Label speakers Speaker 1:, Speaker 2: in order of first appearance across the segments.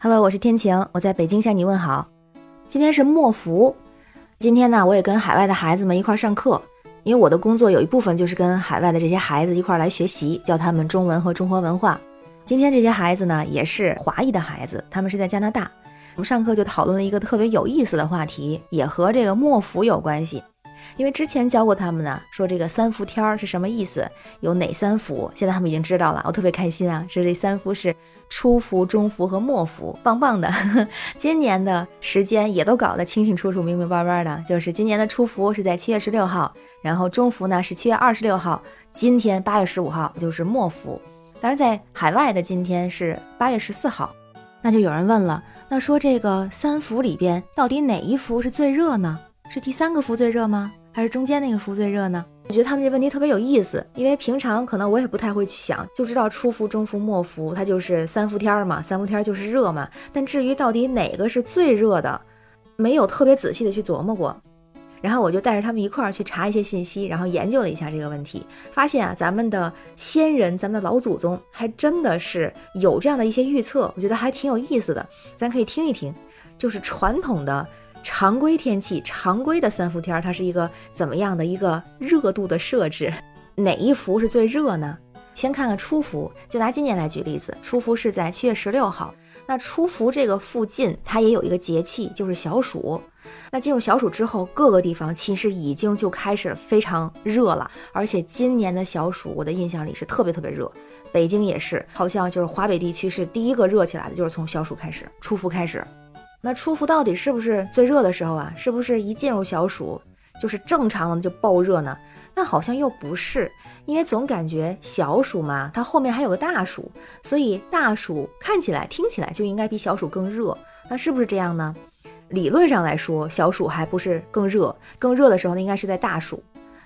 Speaker 1: Hello，我是天晴，我在北京向你问好。今天是末伏，今天呢，我也跟海外的孩子们一块上课，因为我的工作有一部分就是跟海外的这些孩子一块来学习，教他们中文和中国文化。今天这些孩子呢，也是华裔的孩子，他们是在加拿大。我们上课就讨论了一个特别有意思的话题，也和这个末伏有关系。因为之前教过他们呢，说这个三伏天儿是什么意思，有哪三伏，现在他们已经知道了，我特别开心啊！说这三伏是初伏、中伏和末伏，棒棒的。今年的时间也都搞得清清楚楚、明明白白的，就是今年的初伏是在七月十六号，然后中伏呢是七月二十六号，今天八月十五号就是末伏。当然，在海外的今天是八月十四号，那就有人问了，那说这个三伏里边到底哪一伏是最热呢？是第三个伏最热吗？还是中间那个伏最热呢？我觉得他们这问题特别有意思，因为平常可能我也不太会去想，就知道初伏、中伏、末伏，它就是三伏天嘛，三伏天就是热嘛。但至于到底哪个是最热的，没有特别仔细的去琢磨过。然后我就带着他们一块儿去查一些信息，然后研究了一下这个问题，发现啊，咱们的先人、咱们的老祖宗还真的是有这样的一些预测，我觉得还挺有意思的，咱可以听一听，就是传统的。常规天气，常规的三伏天，它是一个怎么样的一个热度的设置？哪一伏是最热呢？先看看初伏，就拿今年来举例子，初伏是在七月十六号。那初伏这个附近，它也有一个节气，就是小暑。那进入小暑之后，各个地方其实已经就开始非常热了。而且今年的小暑，我的印象里是特别特别热，北京也是，好像就是华北地区是第一个热起来的，就是从小暑开始，初伏开始。那初伏到底是不是最热的时候啊？是不是一进入小暑就是正常的就爆热呢？那好像又不是，因为总感觉小暑嘛，它后面还有个大暑，所以大暑看起来、听起来就应该比小暑更热。那是不是这样呢？理论上来说，小暑还不是更热，更热的时候呢，应该是在大暑。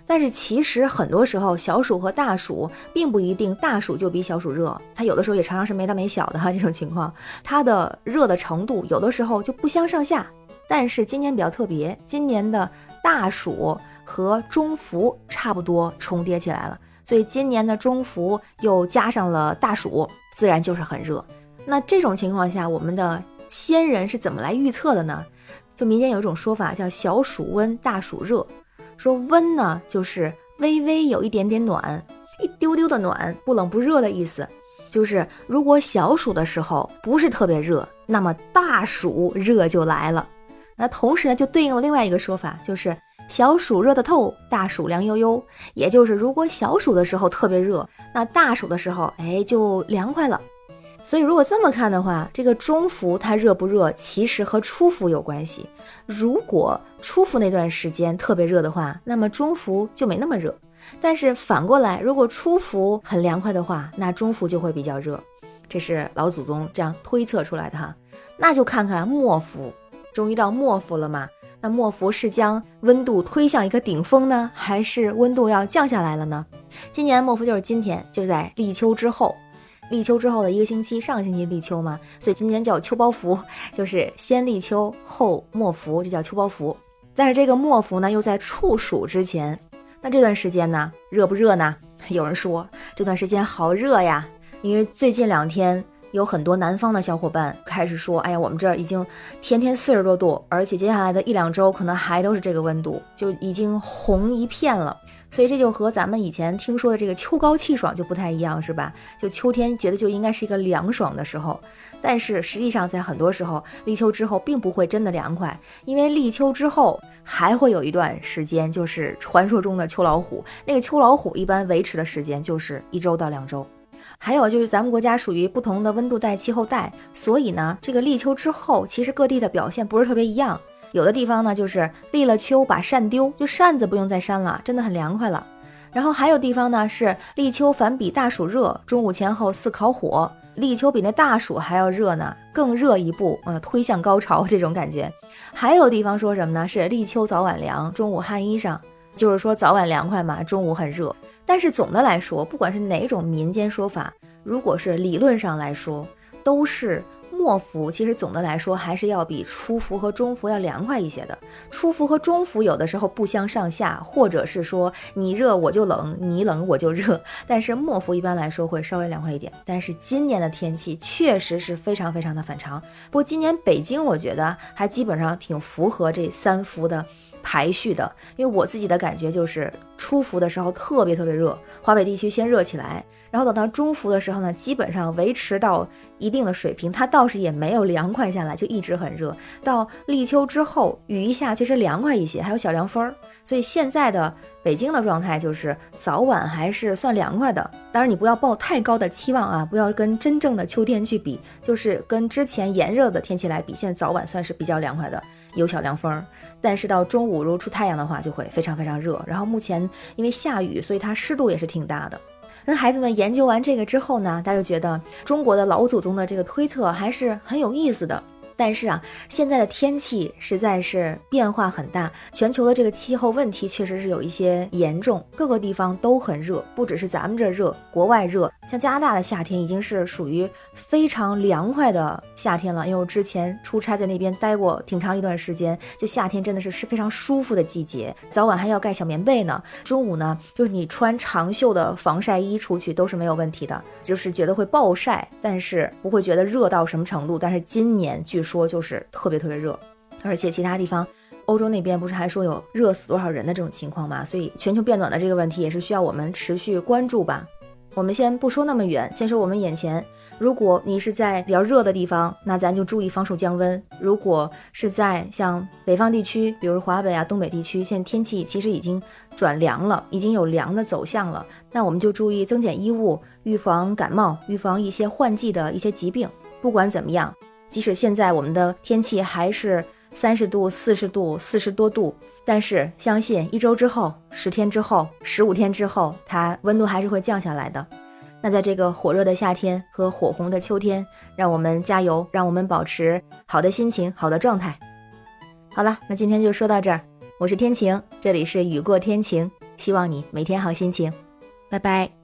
Speaker 1: 但是其实很多时候，小暑和大暑并不一定大暑就比小暑热，它有的时候也常常是没大没小的哈。这种情况，它的热的程度有的时候就不相上下。但是今年比较特别，今年的大暑和中伏差不多重叠起来了，所以今年的中伏又加上了大暑，自然就是很热。那这种情况下，我们的先人是怎么来预测的呢？就民间有一种说法叫“小暑温，大暑热”。说温呢，就是微微有一点点暖，一丢丢的暖，不冷不热的意思。就是如果小暑的时候不是特别热，那么大暑热就来了。那同时呢，就对应了另外一个说法，就是小暑热得透，大暑凉悠悠。也就是如果小暑的时候特别热，那大暑的时候，哎，就凉快了。所以，如果这么看的话，这个中伏它热不热，其实和初伏有关系。如果初伏那段时间特别热的话，那么中伏就没那么热。但是反过来，如果初伏很凉快的话，那中伏就会比较热。这是老祖宗这样推测出来的哈。那就看看末伏，终于到末伏了嘛？那末伏是将温度推向一个顶峰呢，还是温度要降下来了呢？今年末伏就是今天，就在立秋之后。立秋之后的一个星期，上个星期立秋嘛，所以今天叫秋包伏，就是先立秋后末伏，这叫秋包伏。但是这个末伏呢，又在处暑之前。那这段时间呢，热不热呢？有人说这段时间好热呀，因为最近两天有很多南方的小伙伴开始说，哎呀，我们这儿已经天天四十多度，而且接下来的一两周可能还都是这个温度，就已经红一片了。所以这就和咱们以前听说的这个秋高气爽就不太一样，是吧？就秋天觉得就应该是一个凉爽的时候，但是实际上在很多时候立秋之后并不会真的凉快，因为立秋之后还会有一段时间，就是传说中的秋老虎。那个秋老虎一般维持的时间就是一周到两周。还有就是咱们国家属于不同的温度带、气候带，所以呢，这个立秋之后其实各地的表现不是特别一样。有的地方呢，就是立了秋把扇丢，就扇子不用再扇了，真的很凉快了。然后还有地方呢，是立秋反比大暑热，中午前后似烤火，立秋比那大暑还要热呢，更热一步，呃，推向高潮这种感觉。还有地方说什么呢？是立秋早晚凉，中午汗衣裳，就是说早晚凉快嘛，中午很热。但是总的来说，不管是哪种民间说法，如果是理论上来说，都是。末伏其实总的来说还是要比初伏和中伏要凉快一些的。初伏和中伏有的时候不相上下，或者是说你热我就冷，你冷我就热。但是末伏一般来说会稍微凉快一点。但是今年的天气确实是非常非常的反常。不过今年北京我觉得还基本上挺符合这三伏的。排序的，因为我自己的感觉就是初伏的时候特别特别热，华北地区先热起来，然后等到中伏的时候呢，基本上维持到一定的水平，它倒是也没有凉快下来，就一直很热。到立秋之后，雨一下确实凉快一些，还有小凉风儿。所以现在的北京的状态就是早晚还是算凉快的，当然你不要抱太高的期望啊，不要跟真正的秋天去比，就是跟之前炎热的天气来比，现在早晚算是比较凉快的，有小凉风。但是到中午如果出太阳的话，就会非常非常热。然后目前因为下雨，所以它湿度也是挺大的。那孩子们研究完这个之后呢，大家就觉得中国的老祖宗的这个推测还是很有意思的。但是啊，现在的天气实在是变化很大，全球的这个气候问题确实是有一些严重，各个地方都很热，不只是咱们这热，国外热。像加拿大的夏天已经是属于非常凉快的夏天了，因为我之前出差在那边待过挺长一段时间，就夏天真的是是非常舒服的季节，早晚还要盖小棉被呢，中午呢就是你穿长袖的防晒衣出去都是没有问题的，就是觉得会暴晒，但是不会觉得热到什么程度。但是今年据说说就是特别特别热，而且其他地方，欧洲那边不是还说有热死多少人的这种情况吗？所以全球变暖的这个问题也是需要我们持续关注吧。我们先不说那么远，先说我们眼前。如果你是在比较热的地方，那咱就注意防暑降温；如果是在像北方地区，比如华北啊、东北地区，现在天气其实已经转凉了，已经有凉的走向了，那我们就注意增减衣物，预防感冒，预防一些换季的一些疾病。不管怎么样。即使现在我们的天气还是三十度、四十度、四十多度，但是相信一周之后、十天之后、十五天之后，它温度还是会降下来的。那在这个火热的夏天和火红的秋天，让我们加油，让我们保持好的心情、好的状态。好了，那今天就说到这儿。我是天晴，这里是雨过天晴，希望你每天好心情。拜拜。